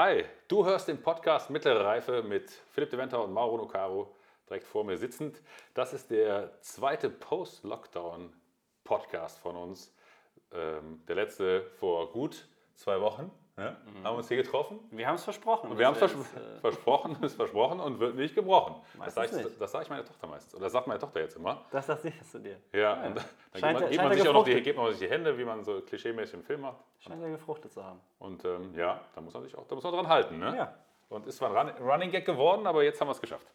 Hi, du hörst den Podcast Mittlere Reife mit Philipp de Venter und Mauro Nocaro direkt vor mir sitzend. Das ist der zweite Post-Lockdown-Podcast von uns. Ähm, der letzte vor gut zwei Wochen. Ja? Mhm. Haben wir uns hier getroffen. Wir haben es versprochen. Und wir haben es vers äh versprochen, ist versprochen und wird nicht gebrochen. Das sage ich, das ich meiner Tochter meistens. Oder das sagt meine Tochter jetzt immer. Das sagst du dir. Ja, ja. und dann scheint, gibt man, man sich auch noch die, gibt man sich die Hände, wie man so klischeemäßig im Film macht. Scheint ja gefruchtet zu haben. Und ähm, ja, da muss man sich auch da muss man dran halten. Ne? Ja. Und ist zwar ein Running Gag geworden, aber jetzt haben wir es geschafft.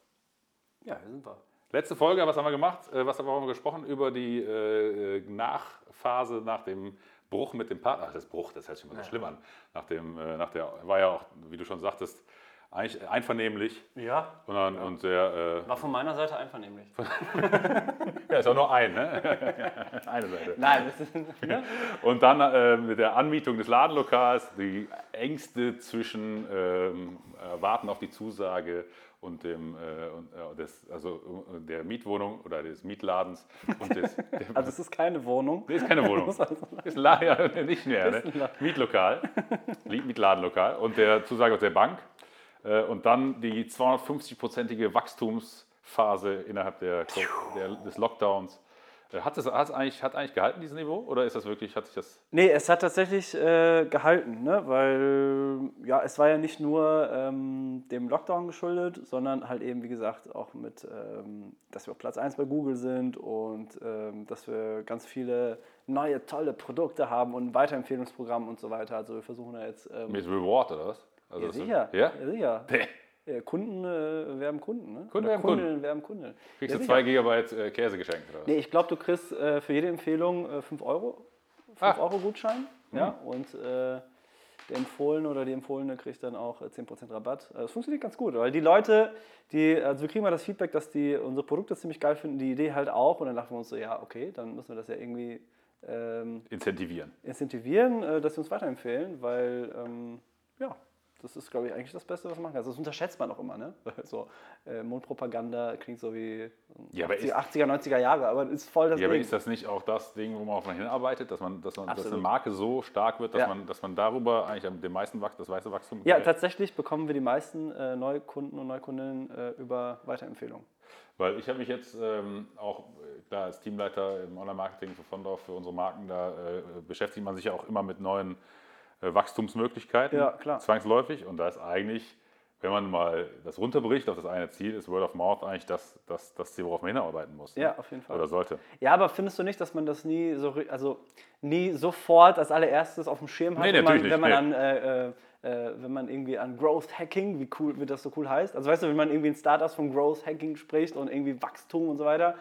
Ja, hier sind wir. Letzte Folge, was haben wir gemacht? Äh, was haben wir gesprochen? Über die äh, Nachphase nach dem Bruch mit dem Partner. Ach, das Bruch, das hört sich immer so ja. schlimm an. Nach, dem, äh, nach der, war ja auch, wie du schon sagtest, eigentlich einvernehmlich. Ja. Und, dann, ja. und sehr, äh, War von meiner Seite einvernehmlich. ja, ist auch nur ein, ne? Eine Seite. Nein, das ist, ne? Und dann äh, mit der Anmietung des Ladenlokals, die Ängste zwischen ähm, Warten auf die Zusage und dem, äh, und, äh, des, also äh, der Mietwohnung oder des Mietladens. Und des, also es ist keine Wohnung. Nee, ist keine Wohnung. ist ja, nicht mehr. Ne? Mitlokal, Mietladenlokal und der Zusage aus der Bank. Äh, und dann die 250-prozentige Wachstumsphase innerhalb der, der, des Lockdowns. Äh, hat es eigentlich, hat eigentlich gehalten, dieses Niveau? Oder ist das wirklich, hat sich das. Nee, es hat tatsächlich äh, gehalten, ne? weil ja, es war ja nicht nur ähm, dem Lockdown geschuldet, sondern halt eben, wie gesagt, auch mit, ähm, dass wir auf Platz 1 bei Google sind und ähm, dass wir ganz viele neue, tolle Produkte haben und ein Weiterempfehlungsprogramm und so weiter. Also wir versuchen da jetzt. Ähm, mit Reward oder was? Also ja, sicher. Ja? ja sicher. Kunden äh, werben Kunden, ne? Kunden werben Kunden. werben Kunden. Kriegst ja, du 2 GB äh, Käse geschenkt, oder? Nee, ich glaube, du kriegst äh, für jede Empfehlung 5 äh, Euro. 5 ah. Euro Gutschein. Mhm. Ja, und äh, der Empfohlene oder die Empfohlene kriegt dann auch 10% äh, Rabatt. Das funktioniert ganz gut, weil die Leute, die, also wir kriegen mal das Feedback, dass die unsere Produkte ziemlich geil finden, die Idee halt auch. Und dann dachten wir uns so, ja, okay, dann müssen wir das ja irgendwie ähm, incentivieren. Incentivieren, dass sie uns weiterempfehlen, weil ähm, ja, das ist, glaube ich, eigentlich das Beste, was man machen kann. Das unterschätzt man auch immer, ne? So, äh, Mundpropaganda klingt so wie ja, 80, 80er, 90er Jahre, aber ist voll das ja, Ding. aber ist das nicht auch das Ding, wo man hinarbeitet, dass man, dass man dass eine Marke so stark wird, dass, ja. man, dass man darüber eigentlich den meisten das weiße Wachstum Ja, tatsächlich bekommen wir die meisten äh, Neukunden und Neukundinnen äh, über Weiterempfehlungen. Weil ich habe mich jetzt ähm, auch, äh, klar, als Teamleiter im Online-Marketing für Fondorf, für unsere Marken, da äh, beschäftigt man sich ja auch immer mit neuen äh, Wachstumsmöglichkeiten, ja, klar. zwangsläufig. Und da ist eigentlich, wenn man mal das runterbricht auf das eine Ziel, ist Word of Mouth eigentlich das, das, das Ziel, worauf man hinarbeiten muss. Ne? Ja, auf jeden Fall. Oder sollte. Ja, aber findest du nicht, dass man das nie so, also nie sofort als allererstes auf dem Schirm hat, nee, wenn, man, wenn man nee. an äh, äh, wenn man irgendwie an Growth Hacking, wie cool, wie das so cool heißt. Also weißt du, wenn man irgendwie in Startups von Growth Hacking spricht und irgendwie Wachstum und so weiter,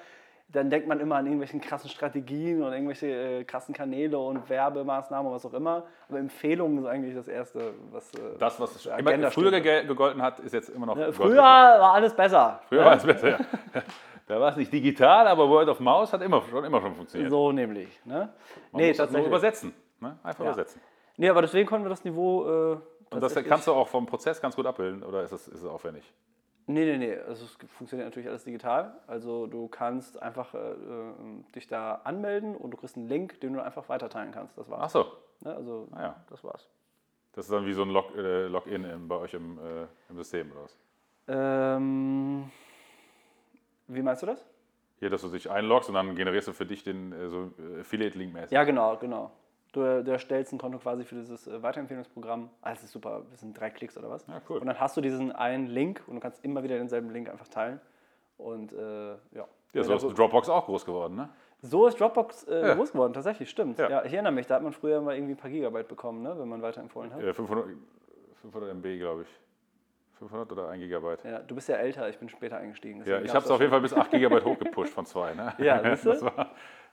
dann denkt man immer an irgendwelchen krassen Strategien und irgendwelche äh, krassen Kanäle und Werbemaßnahmen und was auch immer. Aber Empfehlungen ist eigentlich das Erste, was. Äh, das, was immer früher ge gegolten hat, ist jetzt immer noch. Ja, früher war alles besser. Früher ja? war alles besser, ja. Da war es nicht digital, aber Word of Mouse hat immer schon, immer schon funktioniert. So nämlich. Ne? Man nee, muss das nur übersetzen. Ne? Einfach ja. übersetzen. Nee, aber deswegen konnten wir das Niveau. Äh, und das kannst du auch vom Prozess ganz gut abbilden, oder ist es, ist es aufwendig? Nee, nee, nee. Also es funktioniert natürlich alles digital. Also du kannst einfach äh, ähm, dich da anmelden und du kriegst einen Link, den du einfach weiterteilen kannst. Das war's. Ach so. Ne, also ah, ja. das war's. Das ist dann wie so ein Log, äh, Login im, bei euch im, äh, im System oder was? Ähm, wie meinst du das? Hier, dass du dich einloggst und dann generierst du für dich den äh, so äh, Affiliate-Link mäßig. Ja, genau, genau. Du, du, erstellst ein Konto quasi für dieses äh, Weiterempfehlungsprogramm. Ah, das ist super, das sind drei Klicks oder was? Ja, cool. Und dann hast du diesen einen Link und du kannst immer wieder denselben Link einfach teilen. Und äh, ja. Ja, so ist Dropbox auch groß geworden, ne? So ist Dropbox äh, ja. groß geworden, tatsächlich, stimmt. Ja. ja. ich erinnere mich, da hat man früher mal irgendwie ein paar Gigabyte bekommen, ne, wenn man weiterempfohlen hat. Ja, 500, 500 MB, glaube ich. 500 oder 1 Gigabyte. Ja, du bist ja älter, ich bin später eingestiegen. Ja, ich habe es auf jeden Fall bis 8 Gigabyte hochgepusht von 2. Ne? Ja, das war,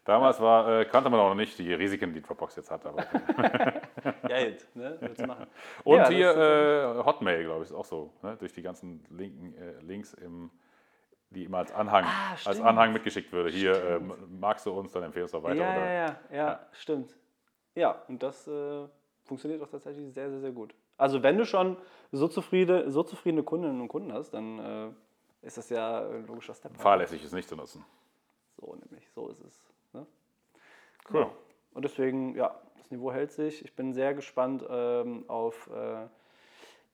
Damals war, äh, kannte man auch noch nicht die Risiken, die Dropbox jetzt hat. Aber Geld, ne? Willst machen. Und ja, hier äh, Hotmail, glaube ich, ist auch so. Ne? Durch die ganzen Linken, äh, Links, im, die immer als Anhang, ah, als Anhang mitgeschickt würde. Hier äh, magst du uns, dann empfehlst du auch weiter. Ja, oder? Ja, ja, ja, stimmt. Ja, und das äh, funktioniert auch tatsächlich sehr, sehr, sehr gut. Also wenn du schon so zufriedene, so zufriedene Kundinnen und Kunden hast, dann äh, ist das ja ein logischer Step. Fahrlässig ist nicht zu nutzen. So nämlich, so ist es. Cool. Ja. Und deswegen, ja, das Niveau hält sich. Ich bin sehr gespannt ähm, auf, äh,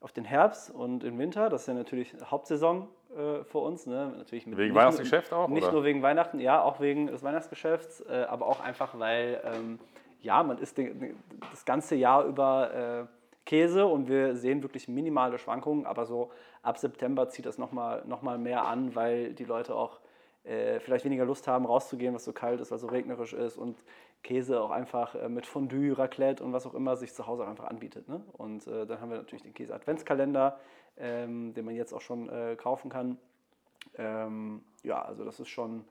auf den Herbst und den Winter. Das ist ja natürlich Hauptsaison äh, für uns. Ne? Natürlich mit, wegen Weihnachtsgeschäft auch? Nicht oder? nur wegen Weihnachten, ja, auch wegen des Weihnachtsgeschäfts, äh, aber auch einfach, weil ähm, ja, man isst den, das ganze Jahr über äh, Käse und wir sehen wirklich minimale Schwankungen, aber so ab September zieht das nochmal noch mal mehr an, weil die Leute auch äh, vielleicht weniger Lust haben, rauszugehen, was so kalt ist, was so regnerisch ist und Käse auch einfach äh, mit Fondue, Raclette und was auch immer sich zu Hause auch einfach anbietet. Ne? Und äh, dann haben wir natürlich den Käse-Adventskalender, ähm, den man jetzt auch schon äh, kaufen kann. Ähm, ja, also das ist schon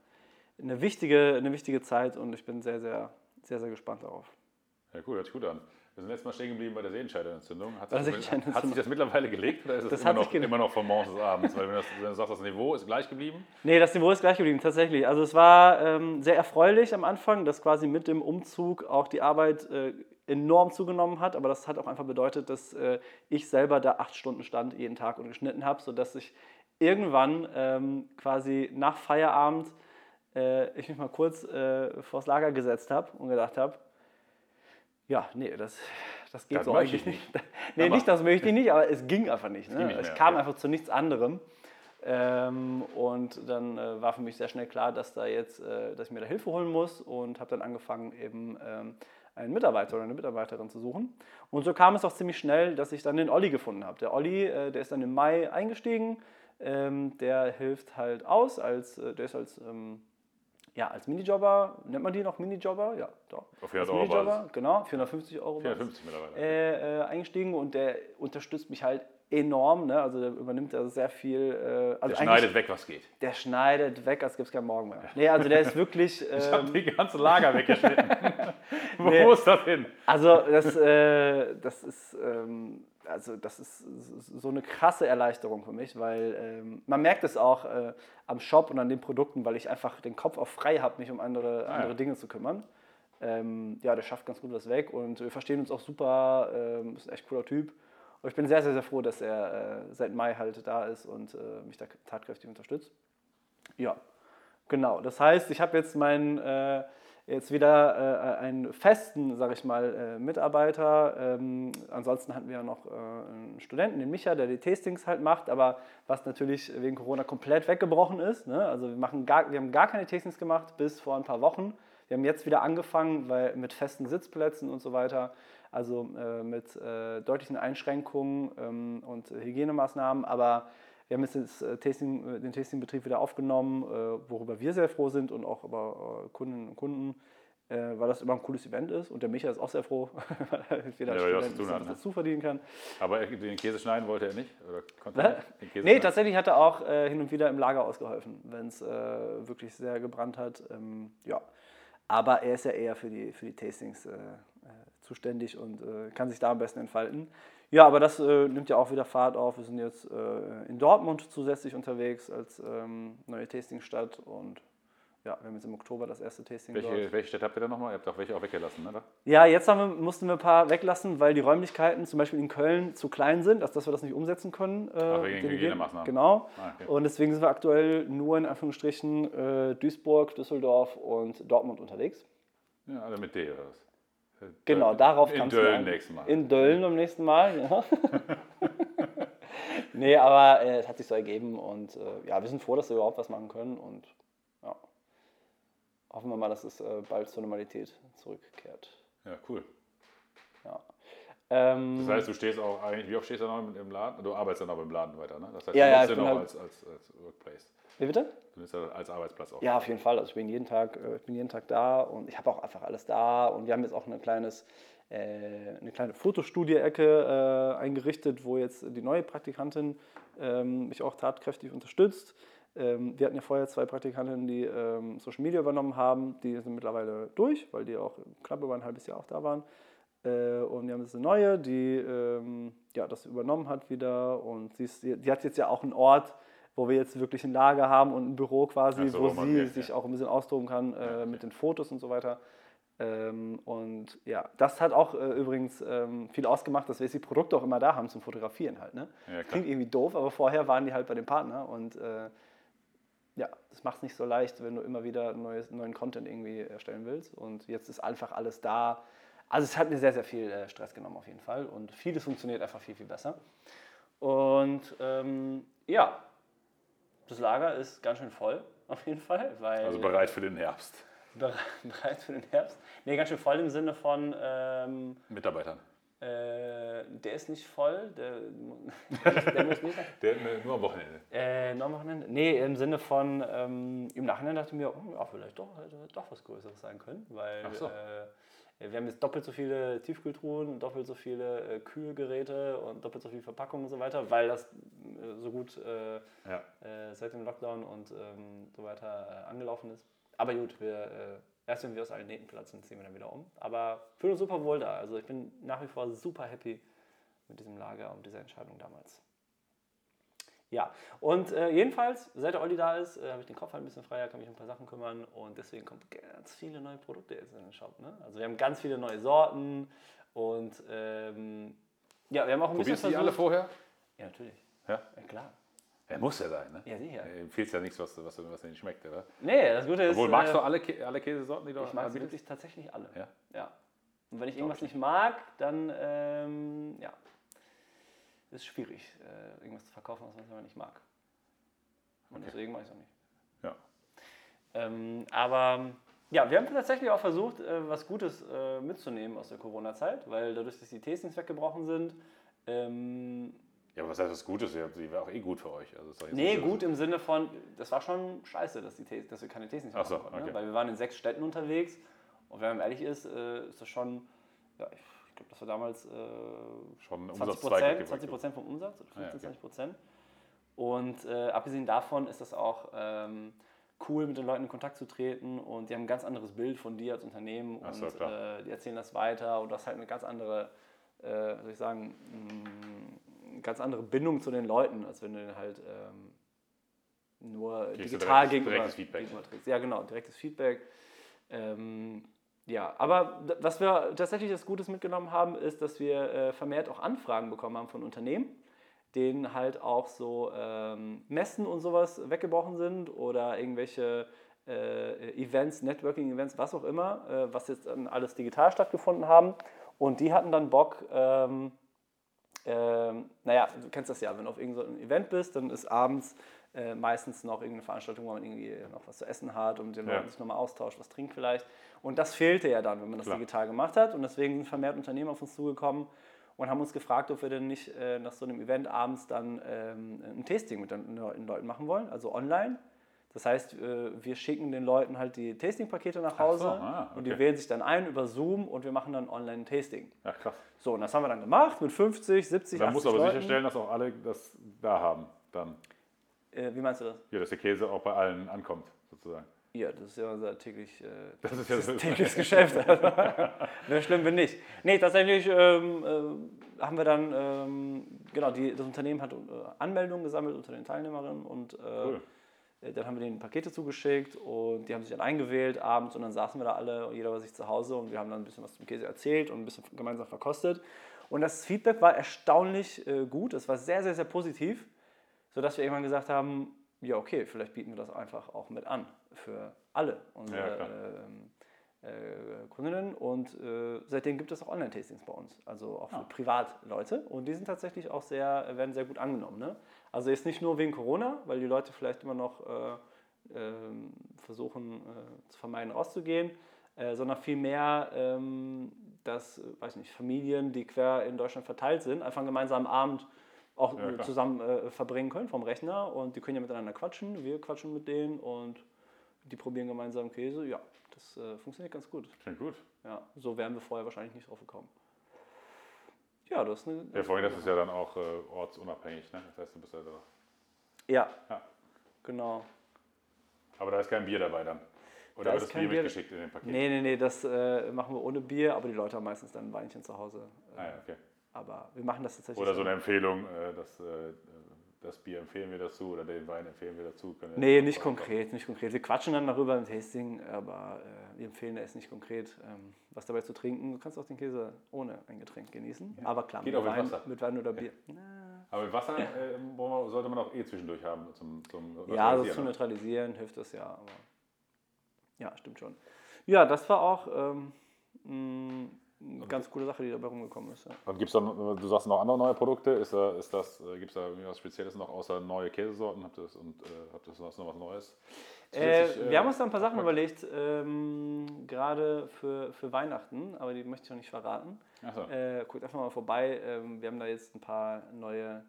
eine wichtige, eine wichtige Zeit und ich bin sehr, sehr, sehr, sehr gespannt darauf. Ja, cool, hört sich gut an. Wir sind letztes Mal stehen geblieben bei der Sehenscheidenentzündung. Hat, sich, hat sich das mittlerweile gelegt oder ist es immer, noch, immer noch von morgens bis abends? Weil wenn, das, wenn, du sagst, das Niveau ist gleich geblieben? Nee, das Niveau ist gleich geblieben, tatsächlich. Also es war ähm, sehr erfreulich am Anfang, dass quasi mit dem Umzug auch die Arbeit äh, enorm zugenommen hat. Aber das hat auch einfach bedeutet, dass äh, ich selber da acht Stunden stand jeden Tag und geschnitten habe, sodass ich irgendwann ähm, quasi nach Feierabend äh, ich mich mal kurz äh, vors Lager gesetzt habe und gedacht habe, ja, nee, das, das geht das so eigentlich nicht. nicht. nee, nicht, das möchte ich nicht, aber es ging einfach nicht. Ne? Nicht es kam okay. einfach zu nichts anderem. Ähm, und dann äh, war für mich sehr schnell klar, dass, da jetzt, äh, dass ich mir da Hilfe holen muss und habe dann angefangen, eben ähm, einen Mitarbeiter oder eine Mitarbeiterin zu suchen. Und so kam es auch ziemlich schnell, dass ich dann den Olli gefunden habe. Der Olli, äh, der ist dann im Mai eingestiegen. Ähm, der hilft halt aus, als, äh, der ist als ähm, ja, als Minijobber, nennt man die noch Minijobber? Ja, doch. Auf 400 Euro Minijobber, genau, 450 Euro 450 mittlerweile. Äh, äh, eingestiegen und der unterstützt mich halt enorm, ne? also der übernimmt also sehr viel. Äh, also der schneidet weg, was geht. Der schneidet weg, als gibt es keinen Morgen mehr. Nee, also der ist wirklich... Ähm, ich habe die ganze Lager weggeschnitten. Wo nee, ist das hin? Also das, äh, das ist... Ähm, also das ist so eine krasse Erleichterung für mich, weil ähm, man merkt es auch äh, am Shop und an den Produkten, weil ich einfach den Kopf auch frei habe, mich um andere, ah, andere ja. Dinge zu kümmern. Ähm, ja, der schafft ganz gut was weg und wir verstehen uns auch super, ähm, ist ein echt cooler Typ. Und ich bin sehr, sehr, sehr froh, dass er äh, seit Mai halt da ist und äh, mich da tatkräftig unterstützt. Ja, genau. Das heißt, ich habe jetzt meinen äh, jetzt wieder äh, einen festen, sage ich mal, äh, Mitarbeiter. Ähm, ansonsten hatten wir ja noch äh, einen Studenten, den Micha, der die Tastings halt macht, aber was natürlich wegen Corona komplett weggebrochen ist. Ne? Also wir, machen gar, wir haben gar keine Tastings gemacht bis vor ein paar Wochen. Wir haben jetzt wieder angefangen, weil mit festen Sitzplätzen und so weiter, also äh, mit äh, deutlichen Einschränkungen ähm, und Hygienemaßnahmen, aber wir haben jetzt das äh, Tasting, äh, den Tastingbetrieb wieder aufgenommen, äh, worüber wir sehr froh sind und auch über Kundinnen und Kunden, weil das immer ein cooles Event ist. Und der Micha ist auch sehr froh, weil er wieder ja, Student was, was dazu verdienen kann. Aber den Käse schneiden wollte er nicht? Oder konnte er den Käse nee, tatsächlich hat er auch hin und wieder im Lager ausgeholfen, wenn es wirklich sehr gebrannt hat. Ähm, ja. Aber er ist ja eher für die, für die Tastings zuständig und kann sich da am besten entfalten. Ja, aber das äh, nimmt ja auch wieder Fahrt auf. Wir sind jetzt äh, in Dortmund zusätzlich unterwegs als ähm, neue Tastingstadt und ja, wir haben jetzt im Oktober das erste Tasting welche, dort. Welche Städte habt ihr da nochmal? Ihr habt auch welche auch weggelassen, oder? Ja, jetzt wir, mussten wir ein paar weglassen, weil die Räumlichkeiten zum Beispiel in Köln zu klein sind, als dass wir das nicht umsetzen können. Äh, Ach, wegen Hygienemaßnahmen. Genau. Ah, okay. Und deswegen sind wir aktuell nur in Anführungsstrichen äh, Duisburg, Düsseldorf und Dortmund unterwegs. Ja, alle mit D oder was? Genau, darauf kam es. In Dölln nächstes Mal. In Dölln beim nächsten Mal, ja. nee, aber äh, es hat sich so ergeben und äh, ja, wir sind froh, dass wir überhaupt was machen können und ja, hoffen wir mal, dass es äh, bald zur Normalität zurückkehrt. Ja, cool. Ja. Ähm, das heißt, du stehst auch eigentlich, wie oft stehst du noch im Laden? Du arbeitest dann auch im Laden weiter, ne? Das heißt, ja, du ja, nutzt den auch halt als, als, als Workplace. Wie bitte? Du nutzt ja als Arbeitsplatz auch. Ja, auf jeden Fall. Also ich bin jeden Tag, äh, ich bin jeden Tag da und ich habe auch einfach alles da und wir haben jetzt auch ein kleines äh, eine kleine Fotostudie-Ecke äh, eingerichtet, wo jetzt die neue Praktikantin ähm, mich auch tatkräftig unterstützt. Ähm, wir hatten ja vorher zwei Praktikantinnen, die ähm, Social Media übernommen haben. Die sind mittlerweile durch, weil die auch knapp über ein halbes Jahr auch da waren. Äh, und wir haben jetzt eine neue, die ähm, ja, das übernommen hat wieder. Und sie, ist, die hat jetzt ja auch einen Ort, wo wir jetzt wirklich ein Lager haben und ein Büro quasi, so, wo sie geht, sich ja. auch ein bisschen austoben kann äh, ja, mit den Fotos und so weiter. Ähm, und ja, das hat auch äh, übrigens ähm, viel ausgemacht, dass wir jetzt die Produkte auch immer da haben zum Fotografieren halt. Ne? Ja, Klingt irgendwie doof, aber vorher waren die halt bei dem Partner und äh, ja, das macht es nicht so leicht, wenn du immer wieder neues, neuen Content irgendwie erstellen willst. Und jetzt ist einfach alles da. Also es hat mir sehr, sehr viel äh, Stress genommen auf jeden Fall und vieles funktioniert einfach viel, viel besser. Und ähm, ja, das Lager ist ganz schön voll, auf jeden Fall. Weil, also bereit für den Herbst. Bereit für den Herbst? Nee, ganz schön voll im Sinne von. Ähm, Mitarbeitern. Äh, der ist nicht voll, der, der muss nicht. Der, nur am Wochenende. Äh, nur am Wochenende? Nee, im Sinne von, ähm, im Nachhinein dachte ich mir, oh, ja, vielleicht doch, hätte doch was Größeres sein können, weil so. äh, wir haben jetzt doppelt so viele Tiefkühltruhen, doppelt so viele äh, Kühlgeräte und doppelt so viele Verpackungen und so weiter, weil das äh, so gut ja. seit dem Lockdown und ähm, so weiter angelaufen ist. Aber gut, wir Erst wenn wir aus allen Nähten platzen, ziehen wir dann wieder um. Aber fühlen uns super wohl da. Also ich bin nach wie vor super happy mit diesem Lager und dieser Entscheidung damals. Ja, und äh, jedenfalls, seit der Olli da ist, äh, habe ich den Kopf halt ein bisschen freier, kann mich um ein paar Sachen kümmern und deswegen kommen ganz viele neue Produkte jetzt in den Shop. Ne? Also wir haben ganz viele neue Sorten und ähm, ja, wir haben auch ein Probierst bisschen die alle vorher? Ja, natürlich. Ja? ja klar. Er muss ja sein, ne? Ja, sicher. Er empfiehlt ja nichts, was, was, was dir nicht schmeckt, oder? Nee, das Gute ist. Obwohl, magst du äh, alle, alle Käsesorten, die du Ich mag sie wirklich tatsächlich alle. Ja. ja. Und wenn ich irgendwas nicht mag, dann, ähm, ja, ist schwierig, äh, irgendwas zu verkaufen, was man nicht mag. Und okay. deswegen mache ich es auch nicht. Ja. Ähm, aber ja, wir haben tatsächlich auch versucht, äh, was Gutes äh, mitzunehmen aus der Corona-Zeit, weil dadurch, dass die Tastings weggebrochen sind, ähm, was heißt das Gutes? Die wäre auch eh gut für euch. Also nee, gut im Sinne von, das war schon scheiße, dass, die, dass wir keine Tastings machen so, konnten. Ne? Okay. Ne? Weil wir waren in sechs Städten unterwegs und wenn man ehrlich ist, äh, ist das schon, ja, ich, glaube, das war damals äh, schon 20 Prozent, 20 Prozent vom Umsatz oder 15, ah, ja, okay. 20 Prozent. Und äh, abgesehen davon ist das auch ähm, cool, mit den Leuten in Kontakt zu treten und die haben ein ganz anderes Bild von dir als Unternehmen und so, äh, die erzählen das weiter und du hast halt eine ganz andere, äh, soll ich sagen, mh, ganz andere Bindung zu den Leuten, als wenn du den halt ähm, nur Kriegst digital gegenüber, direktes Feedback. trägst. Ja, genau, direktes Feedback. Ähm, ja, aber was wir tatsächlich das Gutes mitgenommen haben, ist, dass wir äh, vermehrt auch Anfragen bekommen haben von Unternehmen, denen halt auch so ähm, Messen und sowas weggebrochen sind oder irgendwelche äh, Events, Networking-Events, was auch immer, äh, was jetzt alles digital stattgefunden haben. Und die hatten dann Bock, ähm, ähm, naja, du kennst das ja, wenn du auf irgendeinem Event bist, dann ist abends äh, meistens noch irgendeine Veranstaltung, wo man irgendwie noch was zu essen hat und den ja. Leuten sich nochmal austauscht, was trinkt vielleicht. Und das fehlte ja dann, wenn man das Klar. digital gemacht hat. Und deswegen sind vermehrt Unternehmen auf uns zugekommen und haben uns gefragt, ob wir denn nicht äh, nach so einem Event abends dann ähm, ein Tasting mit den Leuten machen wollen, also online. Das heißt, äh, wir schicken den Leuten halt die Tasting-Pakete nach Hause so, ah, okay. und die wählen sich dann ein über Zoom und wir machen dann online ein Tasting. Ja, krass. So, und das haben wir dann gemacht mit 50, 70, Man 80 muss aber Leuten. sicherstellen, dass auch alle das da haben. Dann. Äh, wie meinst du das? Ja, dass der Käse auch bei allen ankommt, sozusagen. Ja, das ist ja unser täglich, äh, das ist ja das tägliches Geschäft. Wäre schlimm, wenn nicht. Nee, tatsächlich ähm, äh, haben wir dann, ähm, genau, die, das Unternehmen hat äh, Anmeldungen gesammelt unter den Teilnehmerinnen und äh, cool. Äh, dann haben wir denen Pakete zugeschickt und die haben sich dann eingewählt abends und dann saßen wir da alle, jeder bei sich zu Hause und wir haben dann ein bisschen was zum Käse erzählt und ein bisschen gemeinsam verkostet. Und das Feedback war erstaunlich äh, gut, es war sehr, sehr, sehr positiv, sodass wir irgendwann gesagt haben, ja okay, vielleicht bieten wir das einfach auch mit an für alle unsere ja, ähm, äh, Kundinnen und äh, seitdem gibt es auch Online-Tastings bei uns, also auch für ah. Privatleute und die sind tatsächlich auch sehr, werden sehr gut angenommen. Ne? Also jetzt nicht nur wegen Corona, weil die Leute vielleicht immer noch äh, äh, versuchen äh, zu vermeiden, rauszugehen, äh, sondern vielmehr, ähm, dass, weiß nicht, Familien, die quer in Deutschland verteilt sind, einfach einen gemeinsamen Abend auch ja, zusammen verbringen können vom Rechner und die können ja miteinander quatschen, wir quatschen mit denen und die probieren gemeinsam Käse. Ja, das äh, funktioniert ganz gut. Klingt gut. Ja, so wären wir vorher wahrscheinlich nicht drauf gekommen. Ja, das ist eine. Ja, vorhin, das ist ja dann auch äh, ortsunabhängig, ne? Das heißt, du bist ja da. Ja. ja. Genau. Aber da ist kein Bier dabei dann. Oder da wird das Bier, Bier mitgeschickt in den Paket? Nee, nee, nee, das äh, machen wir ohne Bier, aber die Leute haben meistens dann ein Weinchen zu Hause. ah, ja, okay. Aber wir machen das tatsächlich. Oder so eine Empfehlung, äh, dass äh, das Bier empfehlen wir dazu oder den Wein empfehlen wir dazu? Können nee, nicht konkret, nicht konkret. Wir quatschen dann darüber im Tasting, aber äh, wir empfehlen es nicht konkret, ähm, was dabei zu trinken. Du kannst auch den Käse ohne ein Getränk genießen, ja. aber klar, Geht mit, Wein, mit Wein oder Bier. Ja. Aber mit Wasser äh, sollte man auch eh zwischendurch haben zum, zum Ja, also zu neutralisieren hilft das ja, aber ja, stimmt schon. Ja, das war auch ähm, eine ganz coole Sache, die dabei rumgekommen ist. Ja. Und gibt es dann, du sagst noch andere neue Produkte, ist da, ist das, gibt es da irgendwas Spezielles noch außer neue Käsesorten? Habt ihr das, und, äh, habt ihr noch was Neues? Äh, wir haben uns da ein paar Sachen überlegt, ähm, gerade für, für Weihnachten, aber die möchte ich noch nicht verraten. So. Äh, guckt einfach mal vorbei. Ähm, wir haben da jetzt ein paar neue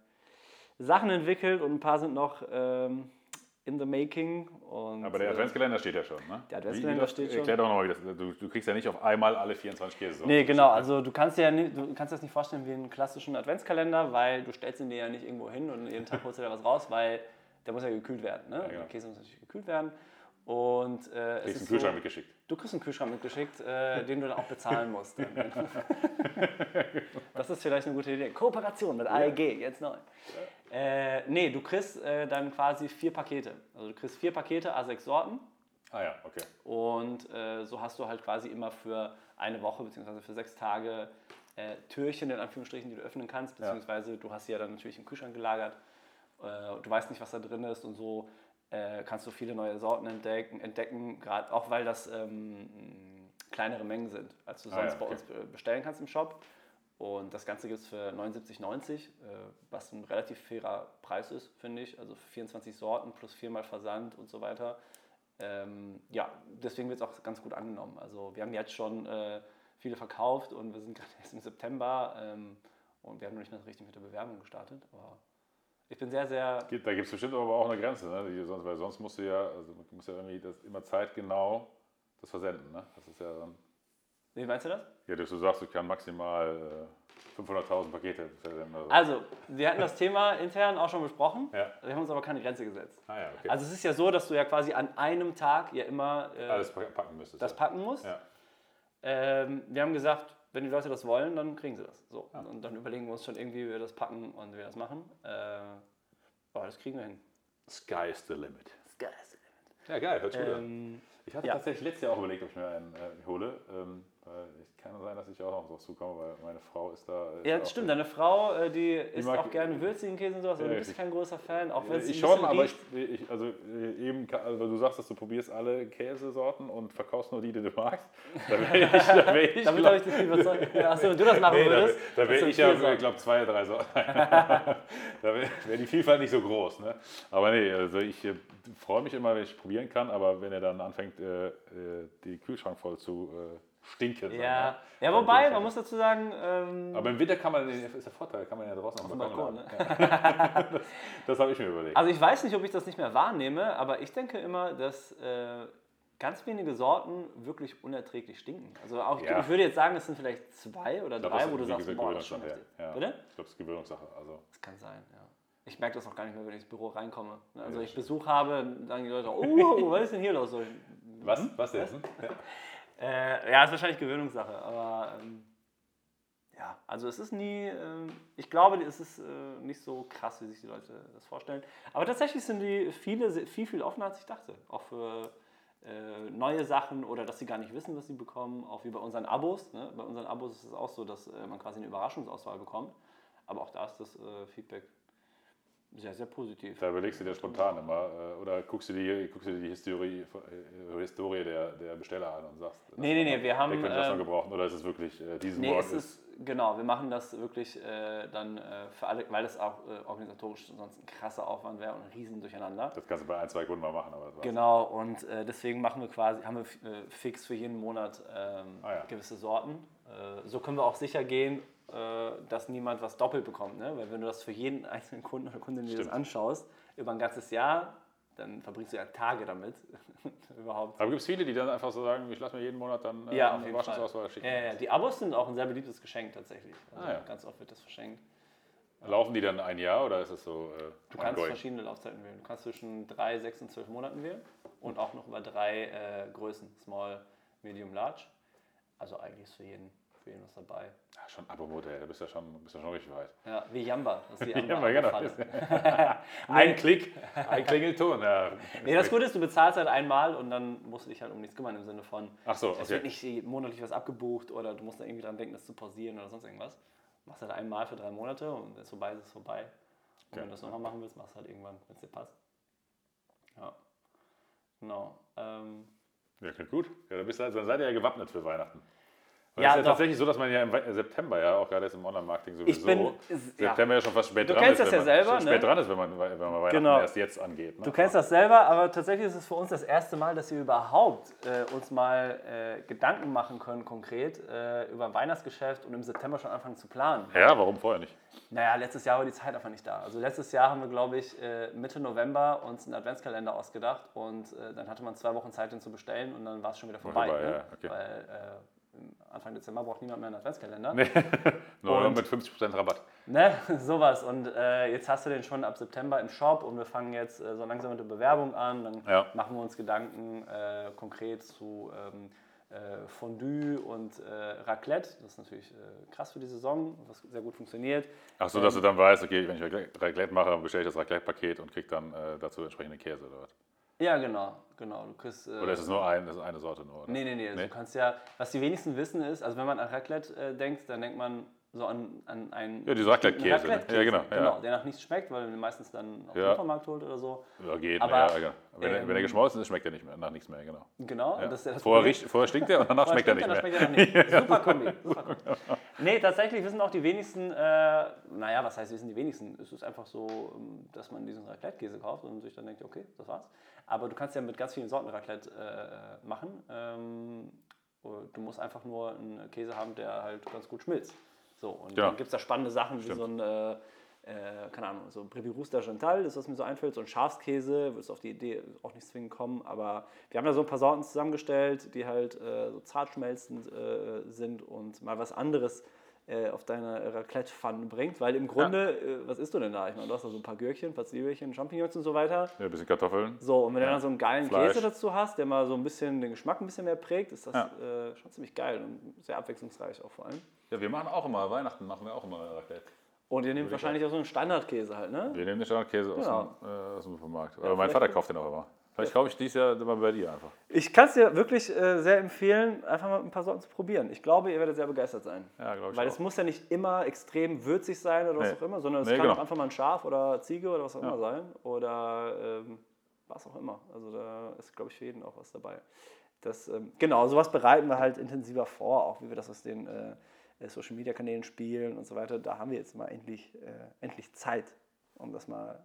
Sachen entwickelt und ein paar sind noch ähm, in the making. Und, Aber der äh, Adventskalender steht ja schon, ne? Der Adventskalender steht schon. Erklär doch nochmal, du, du kriegst ja nicht auf einmal alle 24 Käse. Nee, genau. Also du kannst, ja nicht, du kannst das nicht vorstellen wie einen klassischen Adventskalender, weil du stellst ihn dir ja nicht irgendwo hin und jeden Tag holst du da was raus, weil der muss ja gekühlt werden. Ne? Ja, genau. Der Käse muss natürlich gekühlt werden. Und, äh, kriegst einen Kühlschrank so, mitgeschickt. Du kriegst einen Kühlschrank mitgeschickt, äh, den du dann auch bezahlen musst. das ist vielleicht eine gute Idee. Kooperation mit AEG, jetzt neu. Äh, nee, du kriegst äh, dann quasi vier Pakete. Also du kriegst vier Pakete, A6 Sorten. Ah ja, okay. Und äh, so hast du halt quasi immer für eine Woche bzw. für sechs Tage äh, Türchen in Anführungsstrichen, die du öffnen kannst, beziehungsweise ja. du hast sie ja dann natürlich im Kühlschrank gelagert. Äh, du weißt nicht, was da drin ist und so äh, kannst du viele neue Sorten entdecken, entdecken gerade auch weil das ähm, kleinere Mengen sind, als du sonst ah, ja, okay. bei uns bestellen kannst im Shop. Und das Ganze gibt es für 79,90, äh, was ein relativ fairer Preis ist, finde ich. Also 24 Sorten plus viermal Versand und so weiter. Ähm, ja, deswegen wird es auch ganz gut angenommen. Also wir haben jetzt schon äh, viele verkauft und wir sind gerade erst im September ähm, und wir haben noch nicht so richtig mit der Bewerbung gestartet. Aber ich bin sehr, sehr. Da gibt es bestimmt aber auch eine Grenze, ne? sonst, weil sonst musst du ja, also musst ja irgendwie das immer zeitgenau das versenden. Ne? Das ist ja dann. Wie meinst du das? Ja, du sagst, du kannst maximal äh, 500.000 Pakete versenden. Also. also, wir hatten das Thema intern auch schon besprochen. Ja. Wir haben uns aber keine Grenze gesetzt. Ah, ja, okay. Also es ist ja so, dass du ja quasi an einem Tag ja immer äh, alles packen müsstest. Das packen musst. Ja. Ähm, wir haben gesagt, wenn die Leute das wollen, dann kriegen sie das. So. Ja. Und dann überlegen wir uns schon irgendwie, wie wir das packen und wie wir das machen. Äh, aber das kriegen wir hin. Sky's the limit. Sky's the limit. Ja, geil, hört sich ähm, gut Ich hatte ja. tatsächlich letztes Jahr auch überlegt, ob ich mir einen äh, hole. Ähm, es kann sein, dass ich auch noch so zukomme, weil meine Frau ist da. Ist ja, das stimmt. Deine Frau, äh, die isst auch gerne würzigen Käse und sowas, aber ja, du bist kein großer Fan, auch wenn es Ich schon, aber ich, ich, also äh, eben, also du sagst, dass du probierst alle Käsesorten und verkaufst nur die, die du magst. Da wäre ich, da wär ich Damit habe ich dich überzeugt. Ja, achso, wenn du das machen nee, würdest. Da, da wäre ich ja, ich glaube, zwei, drei Sorten. da wäre wär die Vielfalt nicht so groß. Ne? Aber nee, also ich äh, freue mich immer, wenn ich probieren kann, aber wenn er dann anfängt, äh, äh die Kühlschrank voll zu äh, stinken. Ja, ja wobei, man muss dazu sagen. Ähm, aber im Winter kann man, ist der Vorteil, kann man ja draußen auf dem Balkon. Ne? das, das habe ich mir überlegt. Also ich weiß nicht, ob ich das nicht mehr wahrnehme, aber ich denke immer, dass äh, ganz wenige Sorten wirklich unerträglich stinken. Also auch, ja. ich würde jetzt sagen, es sind vielleicht zwei oder glaub, drei, wo du sagst, boah, das ist schon ja. Bitte? Ich glaube, es ist Gewöhnungssache. Also. Das kann sein, ja. Ich merke das auch gar nicht mehr, wenn ich ins Büro reinkomme. Also ich Besuch habe, sagen die Leute, oh, was ist denn hier los? So, was? Was denn? Äh, ja, ist wahrscheinlich Gewöhnungssache, aber ähm, ja, also es ist nie, äh, ich glaube, es ist äh, nicht so krass, wie sich die Leute das vorstellen. Aber tatsächlich sind die viele viel, viel offener, als ich dachte. Auch für äh, neue Sachen oder dass sie gar nicht wissen, was sie bekommen. Auch wie bei unseren Abos. Ne? Bei unseren Abos ist es auch so, dass äh, man quasi eine Überraschungsauswahl bekommt. Aber auch da ist das äh, Feedback sehr, sehr positiv. Da überlegst du dir spontan immer äh, oder guckst du dir, guckst du die Historie, äh, Historie der, der Besteller an und sagst, nee, nee, nee, wir haben. Der könnte das noch ähm, gebrauchen oder ist es wirklich äh, diesen nee, Morgen? Ist, genau, wir machen das wirklich äh, dann äh, für alle, weil das auch äh, organisatorisch sonst ein krasser Aufwand wäre und ein riesen Durcheinander. Das kannst du bei ein, zwei Kunden mal machen. Aber genau, und deswegen machen wir quasi, haben wir fix für jeden Monat ähm, ah, ja. gewisse Sorten. so können wir auch sicher gehen, äh, dass niemand was doppelt bekommt. Ne? Weil wenn du das für jeden einzelnen Kunden oder Kundin dir das anschaust, über ein ganzes Jahr, dann verbringst du ja Tage damit. überhaupt. Aber gibt es viele, die dann einfach so sagen, ich lasse mir jeden Monat dann äh, ja, eine Überraschungsauswahl schicken? Ja, ja, die Abos sind auch ein sehr beliebtes Geschenk tatsächlich. Also ah, ja. Ganz oft wird das verschenkt. Laufen die dann ein Jahr oder ist es so? Äh, du kannst ongoing? verschiedene Laufzeiten wählen. Du kannst zwischen drei, sechs und zwölf Monaten wählen und auch noch über drei äh, Größen: Small, Medium, Large. Also eigentlich ist für jeden für ihn was dabei. Ja, schon Abo-Modell, da bist du ja schon, bist ja schon richtig weit. Ja, wie Jamba. Das ist die Jamba, genau. ein Klick, ein Klingelton. Ja, nee, das Gute ist, du bezahlst halt einmal und dann musst du dich halt um nichts kümmern im Sinne von, Ach so, okay. es wird nicht monatlich was abgebucht oder du musst da irgendwie dran denken, das zu pausieren oder sonst irgendwas. Machst halt einmal für drei Monate und wenn es vorbei ist, ist es vorbei. Und okay. wenn du das nochmal machen willst, machst du halt irgendwann, wenn es dir passt. Ja, genau. Ähm, ja, klingt gut. Ja, dann, bist du, dann seid ihr ja gewappnet für Weihnachten. Ja, es ist ja tatsächlich so, dass man ja im September ja auch gerade jetzt im Online-Marketing sowieso ich bin, September ja, ja schon fast spät du dran kennst ist. das ja man, selber, spät ne? dran ist, wenn man, wenn man Weihnachten Genau. erst jetzt angeht. Ne? Du kennst das selber, aber tatsächlich ist es für uns das erste Mal, dass wir überhaupt äh, uns mal äh, Gedanken machen können, konkret äh, über ein Weihnachtsgeschäft und im September schon anfangen zu planen. Ja, warum vorher nicht? Naja, letztes Jahr war die Zeit einfach nicht da. Also letztes Jahr haben wir, glaube ich, äh, Mitte November uns einen Adventskalender ausgedacht und äh, dann hatte man zwei Wochen Zeit, den zu bestellen und dann war es schon wieder vorbei. vorbei, ne? ja, okay. Weil äh, Anfang Dezember braucht niemand mehr einen Adventskalender. Nee. Nur Und- mit 50% Rabatt. Ne, sowas. Und äh, jetzt hast du den schon ab September im Shop und wir fangen jetzt äh, so langsam mit der Bewerbung an. Dann Ja. machen wir uns Gedanken äh, konkret zu ähm, äh, Fondue und äh, Raclette. Das ist natürlich äh, krass für die Saison, was sehr gut funktioniert. Ach so, dass du dann weißt, okay, wenn ich Raclette- mache, dann bestelle ich das Raclette-Paket und krieg dann dazu entsprechende Käse oder was? Ja, genau, genau. Du kriegst, äh, Oder ist es nur ein, das ist eine Sorte nur? Oder? Nee, nee, nee. Also Nee? Du kannst ja, was die wenigsten wissen ist, also wenn man an Raclette äh, denkt, dann denkt man so an, an einen. Ja, Raclette-Käse, ne? Raclette-Käse, Ja, genau, ja. genau. Der nach nichts schmeckt, weil man den meistens dann auf Ja. dem Supermarkt holt oder so. Ja, geht. Aber, ja, genau. wenn, er, ähm, wenn er geschmolzen ist, schmeckt er nicht mehr, nach nichts mehr, genau. Genau. Ja. Das ist ja das vorher, riecht, vorher stinkt er und danach schmeckt er nicht mehr. schmeckt er nicht. Super Kombi. Super Kombi. Nee, tatsächlich wissen auch die wenigsten, äh, naja, was heißt wissen die wenigsten? Es ist einfach so, ähm, dass man diesen Raclette-Käse kauft und sich dann denkt, okay, das war's. Aber du kannst ja mit ganz vielen Sorten Raclette äh, machen. Ähm, du musst einfach nur einen Käse haben, der halt ganz gut schmilzt. So, und Ja. dann gibt es da spannende Sachen wie so ein, äh, äh, keine Ahnung, so Brevirous d'Argental, das ist, was mir so einfällt, so ein Schafskäse, würdest auf die Idee auch nicht zwingend kommen, aber wir haben da so ein paar Sorten zusammengestellt, die halt äh, so zart schmelzend äh, sind und mal was anderes äh, auf deine Raclette-Pfanne bringt, weil im Grunde, äh, was isst du denn da? Ich meine, du hast da so ein paar Gürkchen, ein paar Zwiebelchen, Champignons und so weiter. Ja, ein bisschen Kartoffeln. So, und wenn du dann so einen geilen Fleisch. Käse dazu hast, der mal so ein bisschen den Geschmack ein bisschen mehr prägt, ist das Ja. äh, schon ziemlich geil und sehr abwechslungsreich auch vor allem. Ja, wir machen auch immer, Weihnachten machen wir auch immer Raclette. Und ihr nehmt wahrscheinlich auch so einen Standardkäse halt, ne? Wir nehmen den Standardkäse aus, Genau. dem, äh, aus dem Supermarkt. Aber mein Vater kauft den auch immer. Vielleicht kaufe ich dies Jahr immer bei dir einfach. Ich kann es dir wirklich äh, sehr empfehlen, einfach mal ein paar Sorten zu probieren. Ich glaube, ihr werdet sehr begeistert sein. Ja, glaube ich Weil es muss ja nicht immer extrem würzig sein oder was Nee. auch immer, sondern es Nee, kann genau. auch einfach mal ein Schaf oder Ziege oder was auch immer sein. Oder ähm, was auch immer. Also da ist, glaube ich, für jeden auch was dabei. Das, ähm, genau, sowas bereiten wir halt intensiver vor, auch wie wir das aus den äh, Social Media Kanälen spielen und so weiter. Da haben wir jetzt mal endlich, äh, endlich Zeit, um das mal.